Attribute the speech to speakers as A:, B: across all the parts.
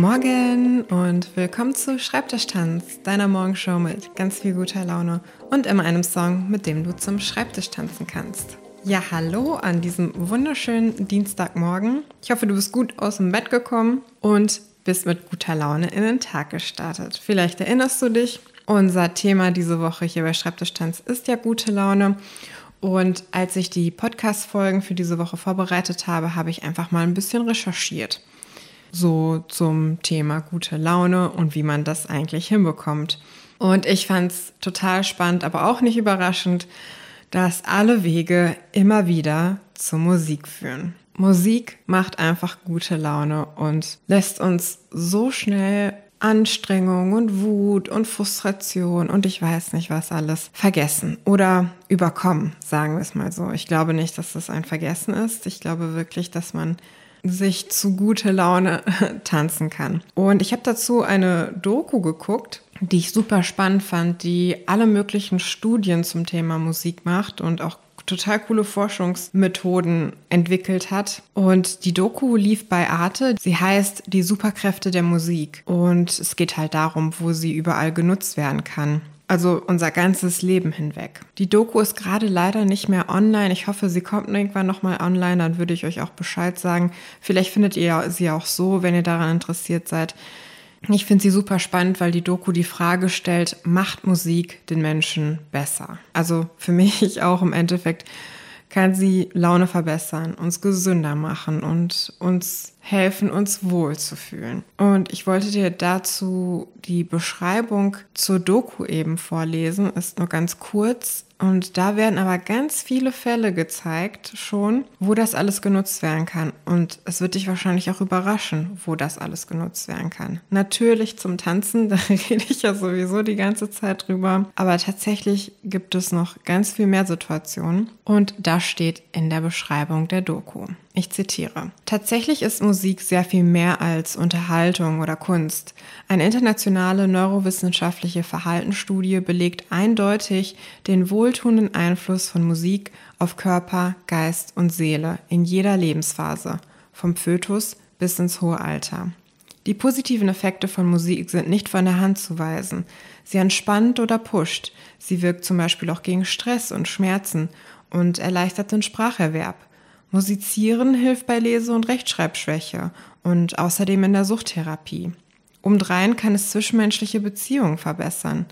A: Morgen und willkommen zu Schreibtischtanz, deiner Morgenshow mit ganz viel guter Laune und immer einem Song, mit dem du zum Schreibtisch tanzen kannst. Ja, hallo an diesem wunderschönen Dienstagmorgen. Ich hoffe, du bist gut aus dem Bett gekommen und bist mit guter Laune in den Tag gestartet. Vielleicht erinnerst du dich, unser Thema diese Woche hier bei Schreibtischtanz ist ja gute Laune. Und als ich die Podcast-Folgen für diese Woche vorbereitet habe, habe ich einfach mal ein bisschen recherchiert. So zum Thema gute Laune und wie man das eigentlich hinbekommt. Und ich fand es total spannend, aber auch nicht überraschend, dass alle Wege immer wieder zur Musik führen. Musik macht einfach gute Laune und lässt uns so schnell Anstrengung und Wut und Frustration und ich weiß nicht was alles vergessen oder überkommen, sagen wir es mal so. Ich glaube nicht, dass das ein Vergessen ist. Ich glaube wirklich, dass man sich zu gute Laune tanzen kann. Und ich habe dazu eine Doku geguckt, die ich super spannend fand, die alle möglichen Studien zum Thema Musik macht und auch total coole Forschungsmethoden entwickelt hat. Und die Doku lief bei Arte. Sie heißt Die Superkräfte der Musik. Und es geht halt darum, wo sie überall genutzt werden kann. Also unser ganzes Leben hinweg. Die Doku ist gerade leider nicht mehr online. Ich hoffe, sie kommt irgendwann nochmal online. Dann würde ich euch auch Bescheid sagen. Vielleicht findet ihr sie auch so, wenn ihr daran interessiert seid. Ich finde sie super spannend, weil die Doku die Frage stellt, macht Musik den Menschen besser? Also für mich auch im Endeffekt kann sie Laune verbessern, uns gesünder machen und uns helfen, uns wohlzufühlen. Und ich wollte dir dazu die Beschreibung zur Doku eben vorlesen, ist nur ganz kurz. Und da werden aber ganz viele Fälle gezeigt schon, wo das alles genutzt werden kann. Und es wird dich wahrscheinlich auch überraschen, wo das alles genutzt werden kann. Natürlich zum Tanzen, da rede ich ja sowieso die ganze Zeit drüber. Aber tatsächlich gibt es noch ganz viel mehr Situationen. Und das steht in der Beschreibung der Doku. Ich zitiere. Tatsächlich ist Musik sehr viel mehr als Unterhaltung oder Kunst. Eine internationale neurowissenschaftliche Verhaltensstudie belegt eindeutig den wohltuenden Einfluss von Musik auf Körper, Geist und Seele in jeder Lebensphase, vom Fötus bis ins hohe Alter. Die positiven Effekte von Musik sind nicht von der Hand zu weisen. Sie entspannt oder pusht. Sie wirkt zum Beispiel auch gegen Stress und Schmerzen und erleichtert den Spracherwerb. Musizieren hilft bei Lese- und Rechtschreibschwäche und außerdem in der Suchttherapie. Umdrein kann es zwischenmenschliche Beziehungen verbessern.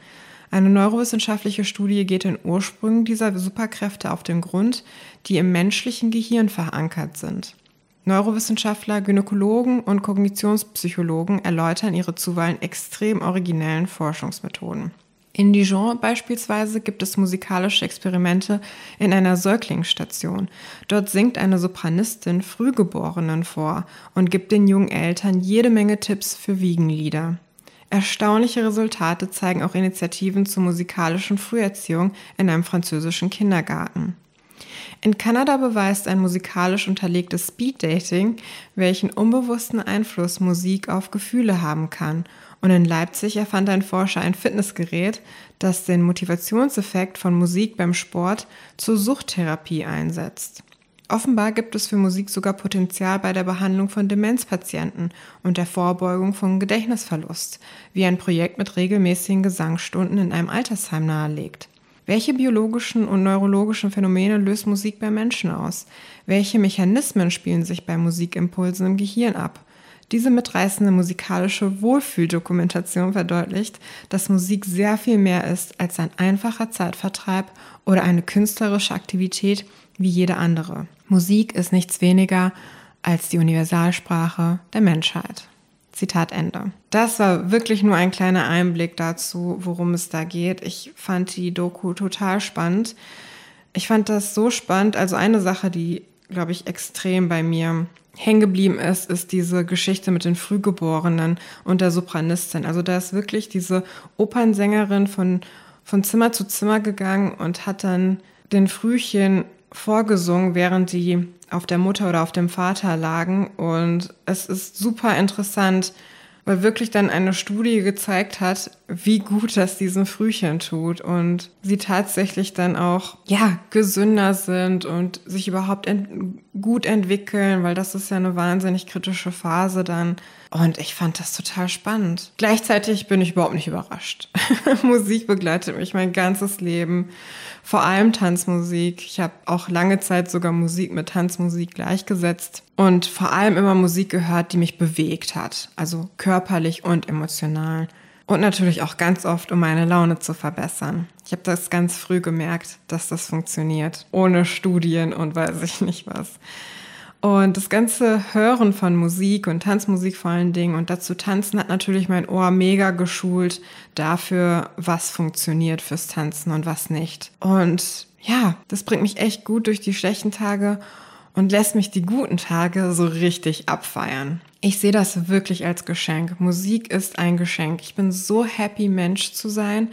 A: Eine neurowissenschaftliche Studie geht den Ursprüngen dieser Superkräfte auf den Grund, die im menschlichen Gehirn verankert sind. Neurowissenschaftler, Gynäkologen und Kognitionspsychologen erläutern ihre zuweilen extrem originellen Forschungsmethoden. In Dijon beispielsweise gibt es musikalische Experimente in einer Säuglingsstation. Dort singt eine Sopranistin Frühgeborenen vor und gibt den jungen Eltern jede Menge Tipps für Wiegenlieder. Erstaunliche Resultate zeigen auch Initiativen zur musikalischen Früherziehung in einem französischen Kindergarten. In Kanada beweist ein musikalisch unterlegtes Speeddating, welchen unbewussten Einfluss Musik auf Gefühle haben kann und in Leipzig erfand ein Forscher ein Fitnessgerät, das den Motivationseffekt von Musik beim Sport zur Suchttherapie einsetzt. Offenbar gibt es für Musik sogar Potenzial bei der Behandlung von Demenzpatienten und der Vorbeugung von Gedächtnisverlust, wie ein Projekt mit regelmäßigen Gesangsstunden in einem Altersheim nahelegt. Welche biologischen und neurologischen Phänomene löst Musik bei Menschen aus? Welche Mechanismen spielen sich bei Musikimpulsen im Gehirn ab? Diese mitreißende musikalische Wohlfühldokumentation verdeutlicht, dass Musik sehr viel mehr ist als ein einfacher Zeitvertreib oder eine künstlerische Aktivität wie jede andere. Musik ist nichts weniger als die Universalsprache der Menschheit. Zitat Ende. Das war wirklich nur ein kleiner Einblick dazu, worum es da geht. Ich fand die Doku total spannend. Ich fand das so spannend. Also eine Sache, die, glaube ich, extrem bei mir hängen geblieben ist, ist diese Geschichte mit den Frühgeborenen und der Sopranistin. Also da ist wirklich diese Opernsängerin von, von Zimmer zu Zimmer gegangen und hat dann den Frühchen vorgesungen, während die auf der Mutter oder auf dem Vater lagen. Und es ist super interessant, weil wirklich dann eine Studie gezeigt hat, wie gut das diesen Frühchen tut und sie tatsächlich dann auch, ja, gesünder sind und sich überhaupt ent gut entwickeln, weil das ist ja eine wahnsinnig kritische Phase dann. Und ich fand das total spannend. Gleichzeitig bin ich überhaupt nicht überrascht. Musik begleitet mich mein ganzes Leben. Vor allem Tanzmusik. Ich habe auch lange Zeit sogar Musik mit Tanzmusik gleichgesetzt und vor allem immer Musik gehört, die mich bewegt hat. Also körperlich und emotional. Und natürlich auch ganz oft, um meine Laune zu verbessern. Ich habe das ganz früh gemerkt, dass das funktioniert. Ohne Studien und weiß ich nicht was. Und das ganze Hören von Musik und Tanzmusik vor allen Dingen und dazu tanzen hat natürlich mein Ohr mega geschult dafür, was funktioniert fürs Tanzen und was nicht. Und ja, das bringt mich echt gut durch die schlechten Tage und lässt mich die guten Tage so richtig abfeiern. Ich sehe das wirklich als Geschenk. Musik ist ein Geschenk. Ich bin so happy, Mensch zu sein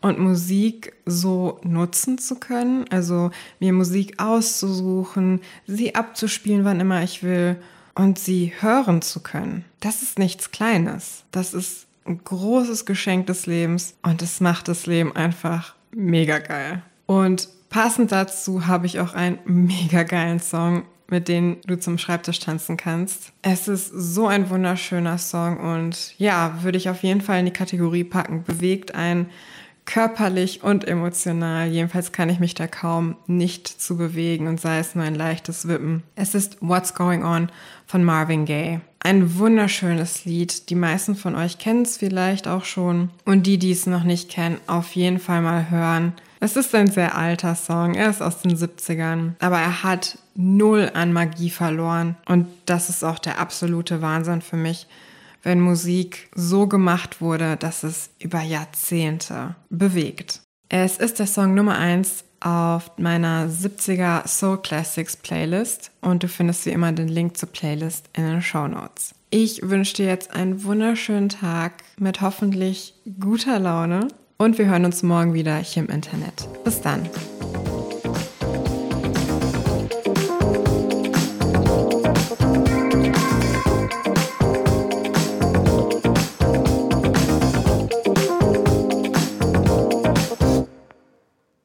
A: und Musik so nutzen zu können. Also mir Musik auszusuchen, sie abzuspielen, wann immer ich will und sie hören zu können. Das ist nichts Kleines. Das ist ein großes Geschenk des Lebens und es macht das Leben einfach mega geil. Und passend dazu habe ich auch einen mega geilen Song mit denen du zum Schreibtisch tanzen kannst. Es ist so ein wunderschöner Song und ja, würde ich auf jeden Fall in die Kategorie packen. Bewegt ein körperlich und emotional. Jedenfalls kann ich mich da kaum nicht zu bewegen und sei es nur ein leichtes Wippen. Es ist What's Going On von Marvin Gaye. Ein wunderschönes Lied. Die meisten von euch kennen es vielleicht auch schon. Und die, die es noch nicht kennen, auf jeden Fall mal hören. Es ist ein sehr alter Song. Er ist aus den 70ern. Aber er hat null an Magie verloren. Und das ist auch der absolute Wahnsinn für mich, wenn Musik so gemacht wurde, dass es über Jahrzehnte bewegt. Es ist der Song Nummer 1 auf meiner 70er Soul Classics Playlist und du findest wie immer den Link zur Playlist in den Show Notes. Ich wünsche dir jetzt einen wunderschönen Tag mit hoffentlich guter Laune und wir hören uns morgen wieder hier im Internet. Bis dann.